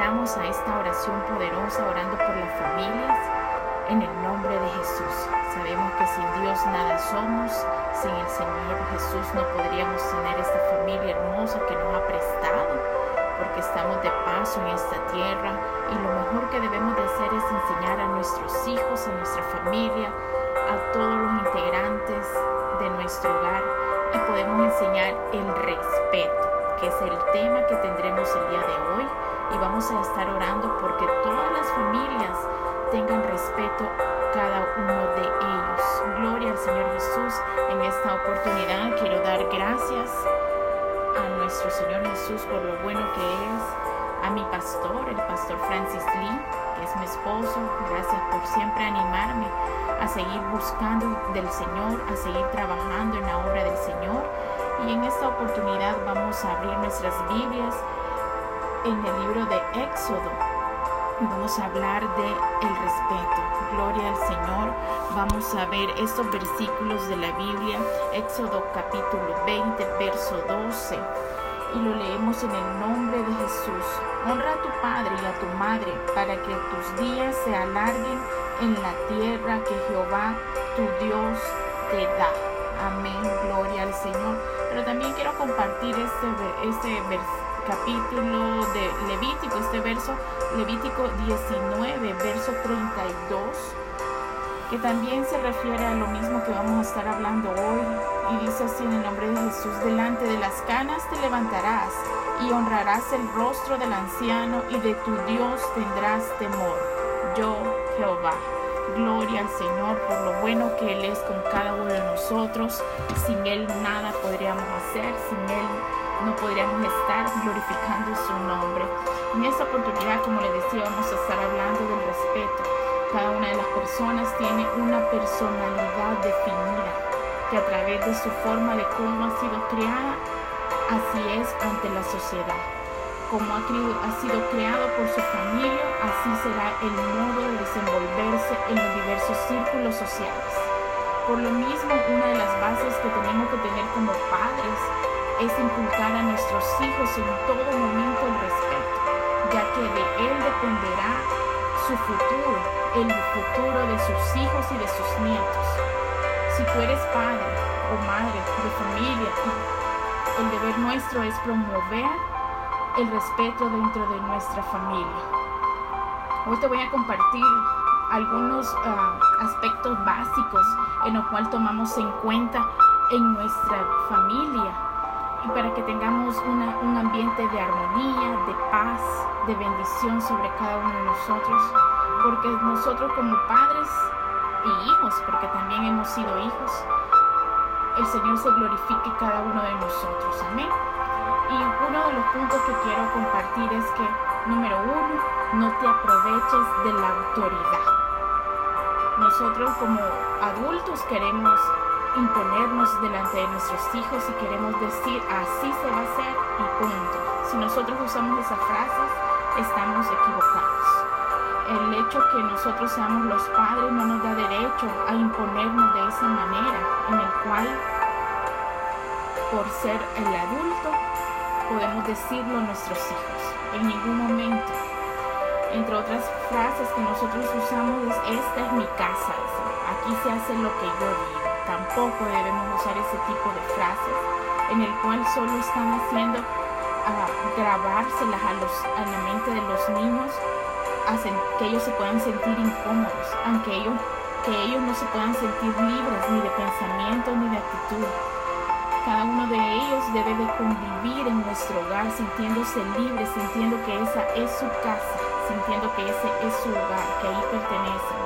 conectamos a esta oración poderosa orando por las familias en el nombre de Jesús. Sabemos que sin Dios nada somos, sin el Señor Jesús no podríamos tener esta familia hermosa que nos ha prestado porque estamos de paso en esta tierra y lo mejor que debemos de hacer es enseñar a nuestros hijos, a nuestra familia, a todos los integrantes de nuestro hogar y podemos enseñar el respeto, que es el tema que tendremos el día de hoy y vamos a estar orando porque todas las familias tengan respeto cada uno de ellos. Gloria al Señor Jesús. En esta oportunidad quiero dar gracias a nuestro Señor Jesús por lo bueno que es, a mi pastor, el pastor Francis Lee, que es mi esposo. Gracias por siempre animarme a seguir buscando del Señor, a seguir trabajando en la obra del Señor. Y en esta oportunidad vamos a abrir nuestras Biblias en el libro de Éxodo. Vamos a hablar de el respeto. Gloria al Señor. Vamos a ver estos versículos de la Biblia. Éxodo capítulo 20, verso 12 y lo leemos en el nombre de Jesús. Honra a tu padre y a tu madre para que tus días se alarguen en la tierra que Jehová tu Dios te da. Amén, gloria al Señor. Pero también quiero compartir este, este capítulo de Levítico, este verso, Levítico 19, verso 32 que también se refiere a lo mismo que vamos a estar hablando hoy. Y dice así en el nombre de Jesús, delante de las canas te levantarás y honrarás el rostro del anciano y de tu Dios tendrás temor. Yo, Jehová. Gloria al Señor por lo bueno que Él es con cada uno de nosotros. Sin Él nada podríamos hacer, sin Él no podríamos estar glorificando su nombre. En esta oportunidad, como le decía, vamos a estar hablando del respeto. Cada una de las personas tiene una personalidad definida que a través de su forma de cómo ha sido creada, así es ante la sociedad. Como ha, ha sido creado por su familia, así será el modo de desenvolverse en los diversos círculos sociales. Por lo mismo, una de las bases que tenemos que tener como padres es inculcar a nuestros hijos en todo momento el respeto, ya que de él dependerá su futuro, el futuro de sus hijos y de sus nietos. Si tú eres padre o madre de familia, el deber nuestro es promover el respeto dentro de nuestra familia. Hoy te voy a compartir algunos uh, aspectos básicos en los cuales tomamos en cuenta en nuestra familia y para que tengamos una, un ambiente de armonía, de paz, de bendición sobre cada uno de nosotros, porque nosotros como padres y hijos, porque también hemos sido hijos, el Señor se glorifique cada uno de nosotros. Amén. Y uno de los puntos que quiero compartir es que, número uno, no te aproveches de la autoridad. Nosotros como adultos queremos imponernos delante de nuestros hijos y queremos decir así se va a hacer y punto. Si nosotros usamos esas frases, estamos equivocados. El hecho que nosotros seamos los padres no nos da derecho a imponernos de esa manera, en el cual, por ser el adulto, podemos decirlo a nuestros hijos. En ningún momento. Entre otras frases que nosotros usamos es, esta es mi casa, aquí se hace lo que yo digo tampoco debemos usar ese tipo de frases en el cual solo están haciendo uh, grabárselas a, la mente de los niños, hacen que ellos se puedan sentir incómodos, aunque ellos, que ellos no se puedan sentir libres ni de pensamiento ni de actitud. Cada uno de ellos debe de convivir en nuestro hogar sintiéndose libre, sintiendo que esa es su casa, sintiendo que ese es su hogar, que ahí pertenecen.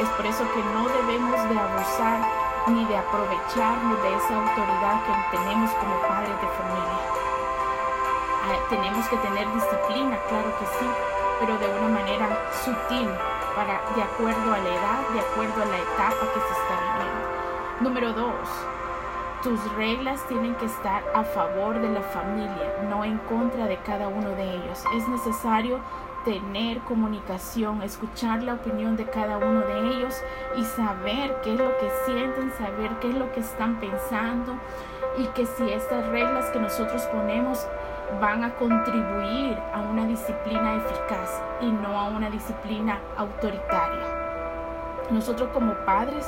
Es por eso que no debemos de abusar ni de aprovecharnos de esa autoridad que tenemos como padres de familia. Ah, tenemos que tener disciplina, claro que sí, pero de una manera sutil, para, de acuerdo a la edad, de acuerdo a la etapa que se está viviendo. Número dos, tus reglas tienen que estar a favor de la familia, no en contra de cada uno de ellos. Es necesario tener comunicación, escuchar la opinión de cada uno de ellos y saber qué es lo que sienten, saber qué es lo que están pensando y que si estas reglas que nosotros ponemos van a contribuir a una disciplina eficaz y no a una disciplina autoritaria. Nosotros como padres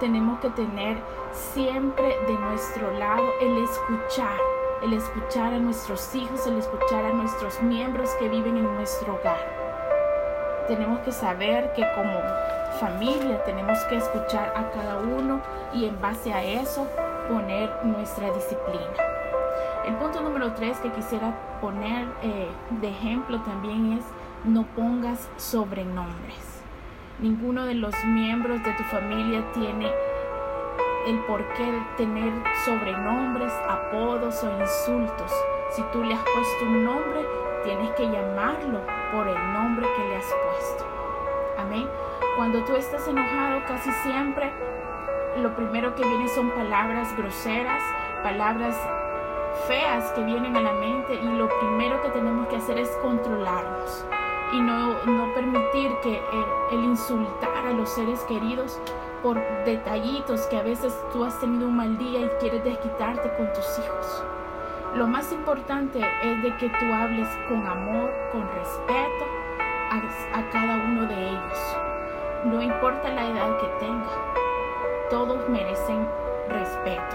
tenemos que tener siempre de nuestro lado el escuchar, el escuchar a nuestros hijos, el escuchar a nuestros miembros que viven en nuestro hogar. Tenemos que saber que como familia tenemos que escuchar a cada uno y en base a eso poner nuestra disciplina. El punto número tres que quisiera poner eh, de ejemplo también es no pongas sobrenombres. Ninguno de los miembros de tu familia tiene el porqué de tener sobrenombres, apodos o insultos. Si tú le has puesto un nombre, tienes que llamarlo por el nombre que le has puesto. Amén. Cuando tú estás enojado, casi siempre lo primero que viene son palabras groseras, palabras feas que vienen a la mente y lo primero que tenemos que hacer es controlarnos y no, no permitir que el, insultar a los seres queridos por detallitos que a veces tú has tenido un mal día y quieres desquitarte con tus hijos. Lo más importante es de que tú hables con amor, con respeto a, a cada uno de ellos. No importa la edad que tenga, todos merecen respeto.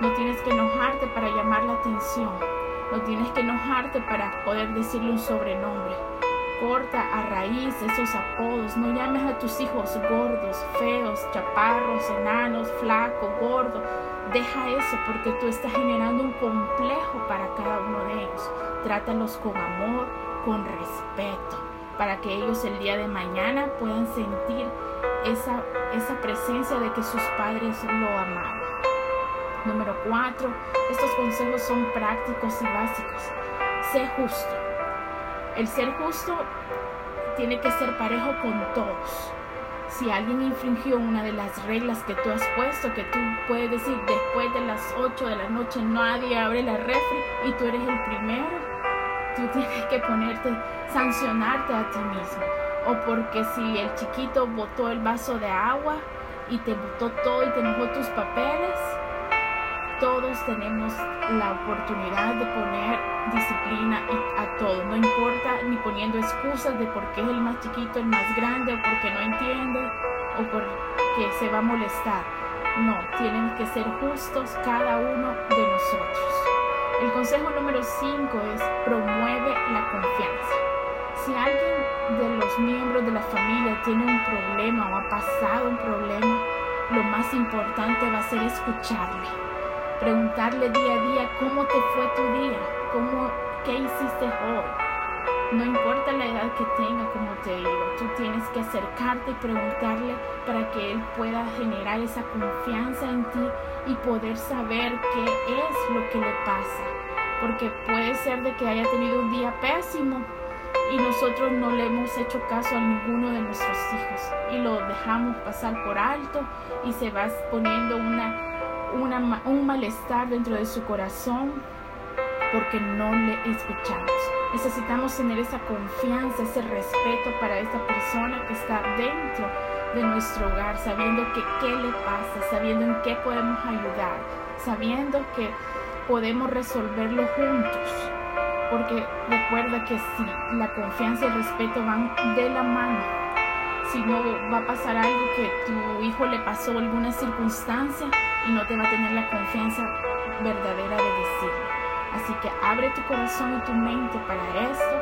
No tienes que enojarte para llamar la atención. No tienes que enojarte para poder decirle un sobrenombre. Corta a raíz esos apodos. No llames a tus hijos gordos, feos, chaparros, enanos, flaco, gordo. Deja eso porque tú estás generando un complejo para cada uno de ellos. Trátalos con amor, con respeto, para que ellos el día de mañana puedan sentir esa, esa presencia de que sus padres lo amaban. Número cuatro, estos consejos son prácticos y básicos. Sé justo. El ser justo tiene que ser parejo con todos. Si alguien infringió una de las reglas que tú has puesto, que tú puedes decir después de las 8 de la noche nadie abre la refri y tú eres el primero, tú tienes que ponerte, sancionarte a ti mismo. O porque si el chiquito botó el vaso de agua y te botó todo y te mojó tus papeles, todos tenemos la oportunidad de poner disciplina a todo. No importa ni poniendo excusas de por qué es el más chiquito, el más grande, o porque no entiende, o porque se va a molestar. No, tienen que ser justos cada uno de nosotros. El consejo número 5 es promueve la confianza. Si alguien de los miembros de la familia tiene un problema o ha pasado un problema, lo más importante va a ser escucharle preguntarle día a día cómo te fue tu día, cómo, qué hiciste hoy. No importa la edad que tenga, como te digo, tú tienes que acercarte y preguntarle para que él pueda generar esa confianza en ti y poder saber qué es lo que le pasa. Porque puede ser de que haya tenido un día pésimo y nosotros no le hemos hecho caso a ninguno de nuestros hijos y lo dejamos pasar por alto y se va poniendo una un malestar dentro de su corazón porque no le escuchamos. Necesitamos tener esa confianza, ese respeto para esta persona que está dentro de nuestro hogar, sabiendo que qué le pasa, sabiendo en qué podemos ayudar, sabiendo que podemos resolverlo juntos. Porque recuerda que si la confianza y el respeto van de la mano, si no va a pasar algo que tu hijo le pasó alguna circunstancia y no te va a tener la confianza verdadera de decirlo. Así que abre tu corazón y tu mente para esto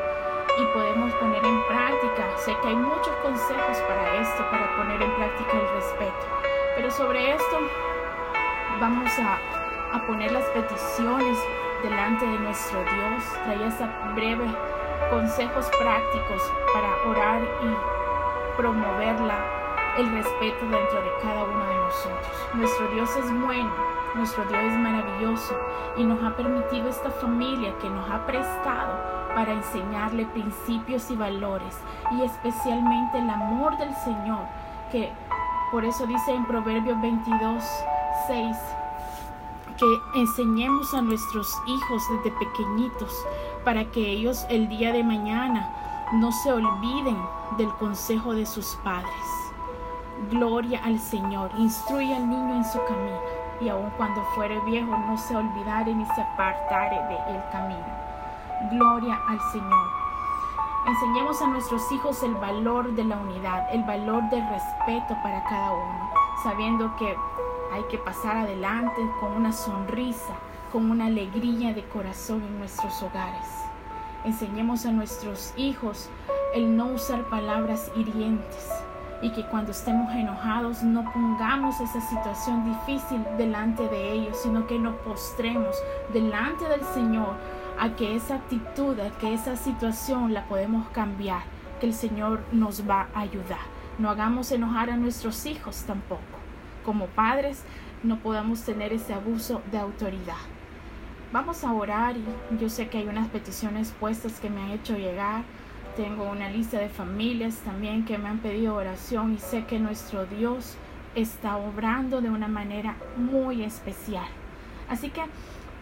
y podemos poner en práctica. Sé que hay muchos consejos para esto, para poner en práctica el respeto. Pero sobre esto vamos a, a poner las peticiones delante de nuestro Dios. Trae esa breve consejos prácticos para orar y promoverla, el respeto dentro de cada uno de nosotros. Nuestro Dios es bueno, nuestro Dios es maravilloso y nos ha permitido esta familia que nos ha prestado para enseñarle principios y valores y especialmente el amor del Señor, que por eso dice en Proverbios 22, 6, que enseñemos a nuestros hijos desde pequeñitos para que ellos el día de mañana no se olviden del consejo de sus padres. Gloria al Señor, instruye al niño en su camino, y aun cuando fuere viejo no se olvidare ni se apartare de el camino. Gloria al Señor. Enseñemos a nuestros hijos el valor de la unidad, el valor del respeto para cada uno, sabiendo que hay que pasar adelante con una sonrisa, con una alegría de corazón en nuestros hogares. Enseñemos a nuestros hijos el no usar palabras hirientes y que cuando estemos enojados no pongamos esa situación difícil delante de ellos, sino que nos postremos delante del Señor a que esa actitud, a que esa situación la podemos cambiar, que el Señor nos va a ayudar. No hagamos enojar a nuestros hijos tampoco. Como padres no podamos tener ese abuso de autoridad. Vamos a orar y yo sé que hay unas peticiones puestas que me han hecho llegar. Tengo una lista de familias también que me han pedido oración y sé que nuestro Dios está obrando de una manera muy especial. Así que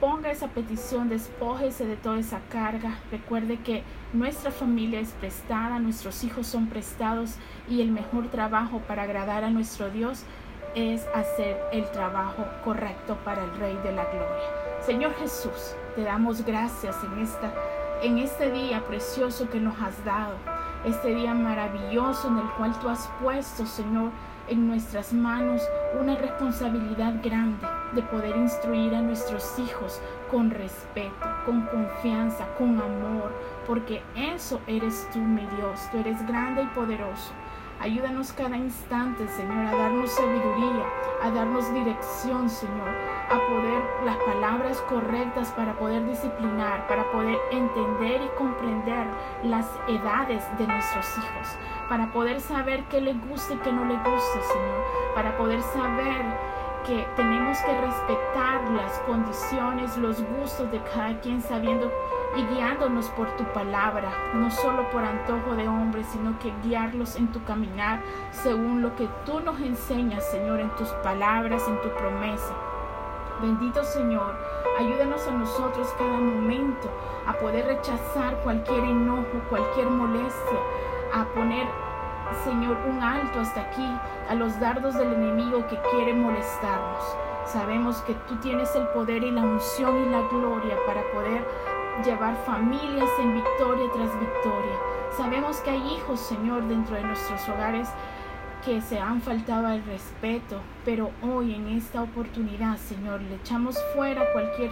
ponga esa petición, despójese de toda esa carga. Recuerde que nuestra familia es prestada, nuestros hijos son prestados y el mejor trabajo para agradar a nuestro Dios es hacer el trabajo correcto para el Rey de la Gloria. Señor Jesús, te damos gracias en, esta, en este día precioso que nos has dado, este día maravilloso en el cual tú has puesto, Señor, en nuestras manos una responsabilidad grande de poder instruir a nuestros hijos con respeto, con confianza, con amor, porque eso eres tú, mi Dios, tú eres grande y poderoso. Ayúdanos cada instante, Señor, a darnos sabiduría, a darnos dirección, Señor, a poder las palabras correctas para poder disciplinar, para poder entender y comprender las edades de nuestros hijos, para poder saber qué le gusta y qué no le gusta, Señor, para poder saber que tenemos que respetar las condiciones, los gustos de cada quien, sabiendo y guiándonos por tu palabra, no solo por antojo de hombres, sino que guiarlos en tu caminar según lo que tú nos enseñas, Señor, en tus palabras, en tu promesa. Bendito Señor, ayúdanos a nosotros cada momento a poder rechazar cualquier enojo, cualquier molestia, a poner Señor, un alto hasta aquí a los dardos del enemigo que quiere molestarnos. Sabemos que tú tienes el poder y la unción y la gloria para poder llevar familias en victoria tras victoria. Sabemos que hay hijos, Señor, dentro de nuestros hogares que se han faltado al respeto, pero hoy en esta oportunidad, Señor, le echamos fuera cualquier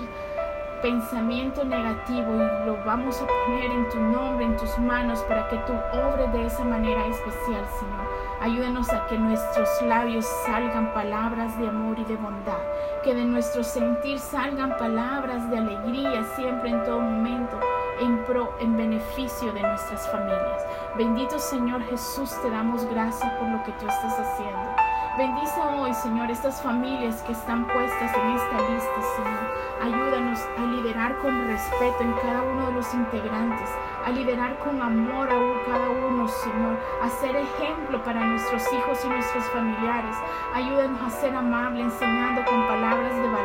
pensamiento negativo y lo vamos a poner en tu nombre, en tus manos, para que tú obres de esa manera especial, Señor. Ayúdanos a que nuestros labios salgan palabras de amor y de bondad, que de nuestro sentir salgan palabras de alegría siempre en todo momento, en pro, en beneficio de nuestras familias. Bendito Señor Jesús, te damos gracias por lo que tú estás haciendo. Bendice hoy, Señor, estas familias que están puestas en esta lista, Señor. Ayúdanos a liderar con respeto en cada uno de los integrantes, a liderar con amor a cada uno, Señor, a ser ejemplo para nuestros hijos y nuestros familiares. Ayúdanos a ser amable, enseñando con palabras de valor.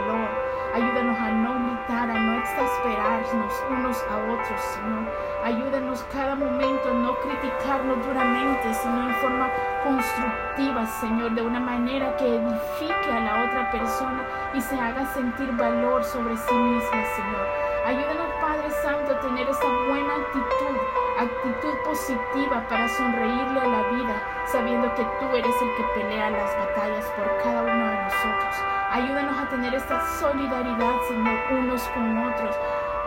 Señor, de una manera que edifique a la otra persona y se haga sentir valor sobre sí misma, Señor. Ayúdanos, Padre Santo, a tener esa buena actitud, actitud positiva para sonreírle a la vida, sabiendo que tú eres el que pelea las batallas por cada uno de nosotros. Ayúdanos a tener esta solidaridad, Señor, unos con otros,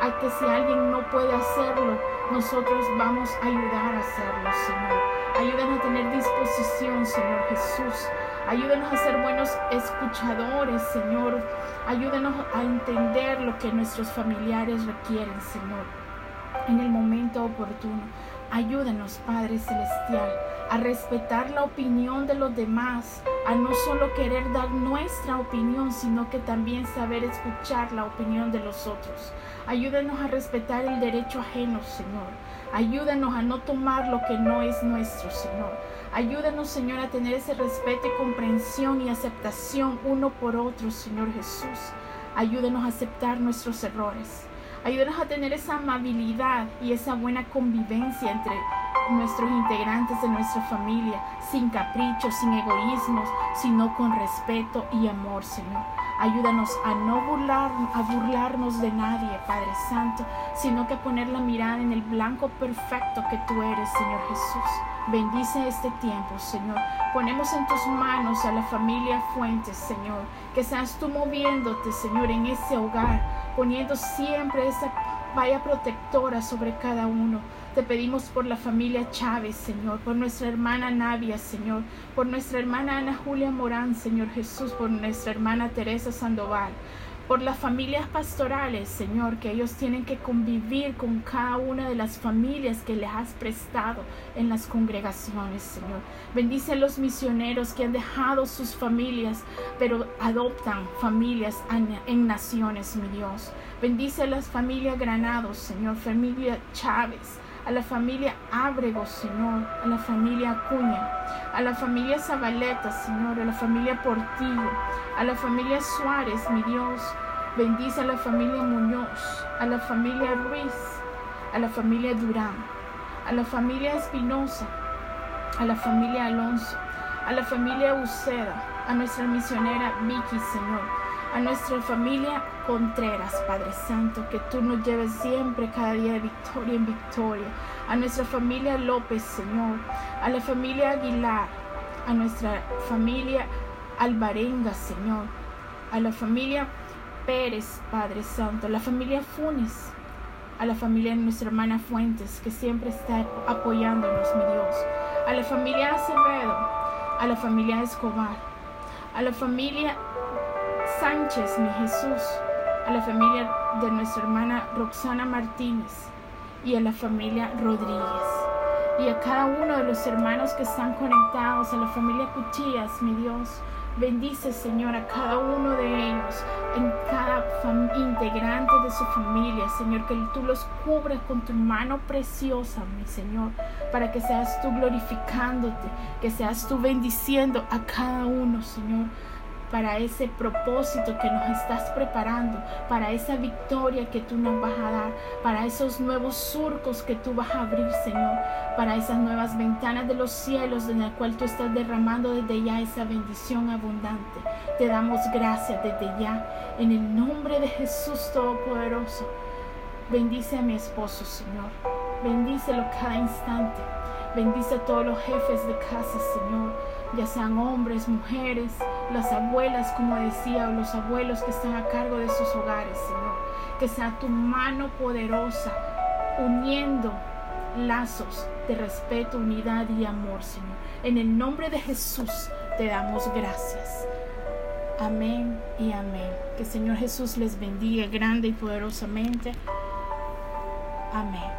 a que si alguien no puede hacerlo, nosotros vamos a ayudar a hacerlo, Señor. Ayúdanos a tener disposición, Señor Jesús. Ayúdanos a ser buenos escuchadores, Señor. Ayúdanos a entender lo que nuestros familiares requieren, Señor, en el momento oportuno. Ayúdanos, Padre Celestial, a respetar la opinión de los demás, a no solo querer dar nuestra opinión, sino que también saber escuchar la opinión de los otros. Ayúdanos a respetar el derecho ajeno, Señor. Ayúdanos a no tomar lo que no es nuestro, Señor. Ayúdanos, Señor, a tener ese respeto y comprensión y aceptación uno por otro, Señor Jesús. Ayúdanos a aceptar nuestros errores. Ayúdanos a tener esa amabilidad y esa buena convivencia entre nuestros integrantes de nuestra familia, sin caprichos, sin egoísmos, sino con respeto y amor, Señor. Ayúdanos a no burlar, a burlarnos de nadie, Padre Santo, sino que poner la mirada en el blanco perfecto que tú eres, Señor Jesús. Bendice este tiempo, Señor. Ponemos en tus manos a la familia Fuentes, Señor. Que seas tú moviéndote, Señor, en ese hogar, poniendo siempre esa vaya protectora sobre cada uno. Te pedimos por la familia Chávez, Señor, por nuestra hermana Navia, Señor, por nuestra hermana Ana Julia Morán, Señor Jesús, por nuestra hermana Teresa Sandoval, por las familias pastorales, Señor, que ellos tienen que convivir con cada una de las familias que les has prestado en las congregaciones, Señor. Bendice a los misioneros que han dejado sus familias, pero adoptan familias en, naciones, mi Dios. Bendice a las familias Granados, Señor, familia Chávez, a la familia Ábrego, Señor, a la familia Acuña, a la familia Zabaleta, Señor, a la familia Portillo, a la familia Suárez, mi Dios. Bendice a la familia Muñoz, a la familia Ruiz, a la familia Durán, a la familia Espinosa, a la familia Alonso, a la familia Uceda, a nuestra misionera Vicky, Señor, a nuestra familia Contreras, Padre Santo, que tú nos lleves siempre cada día de victoria en victoria, a nuestra familia López, Señor, a la familia Aguilar, a nuestra familia Alvarenga, Señor, a la familia Pérez, Padre Santo, a la familia Funes, a la familia de nuestra hermana Fuentes, que siempre está apoyándonos, mi Dios, a la familia Acevedo, a la familia Escobar, a la familia Sánchez, mi Jesús, a la familia de nuestra hermana Roxana Martínez y a la familia Rodríguez. Y a cada uno de los hermanos que están conectados, a la familia Cuchillas, mi Dios, bendice Señor a cada uno de ellos, en cada integrante de su familia, Señor, que tú los cubras con tu mano preciosa, mi Señor, para que seas tú glorificándote, que seas tú bendiciendo a cada uno, Señor para ese propósito que nos estás preparando, para esa victoria que tú nos vas a dar, para esos nuevos surcos que tú vas a abrir, Señor, para esas nuevas ventanas de los cielos en la cual tú estás derramando desde ya esa bendición abundante. Te damos gracias desde ya, en el nombre de Jesús Todopoderoso. Bendice a mi esposo, Señor. Bendícelo cada instante. Bendice a todos los jefes de casa, Señor ya sean hombres, mujeres, las abuelas, como decía, o los abuelos que están a cargo de sus hogares, Señor. Que sea tu mano poderosa uniendo lazos de respeto, unidad y amor, Señor. En el nombre de Jesús te damos gracias. Amén y amén. Que Señor Jesús les bendiga grande y poderosamente. Amén.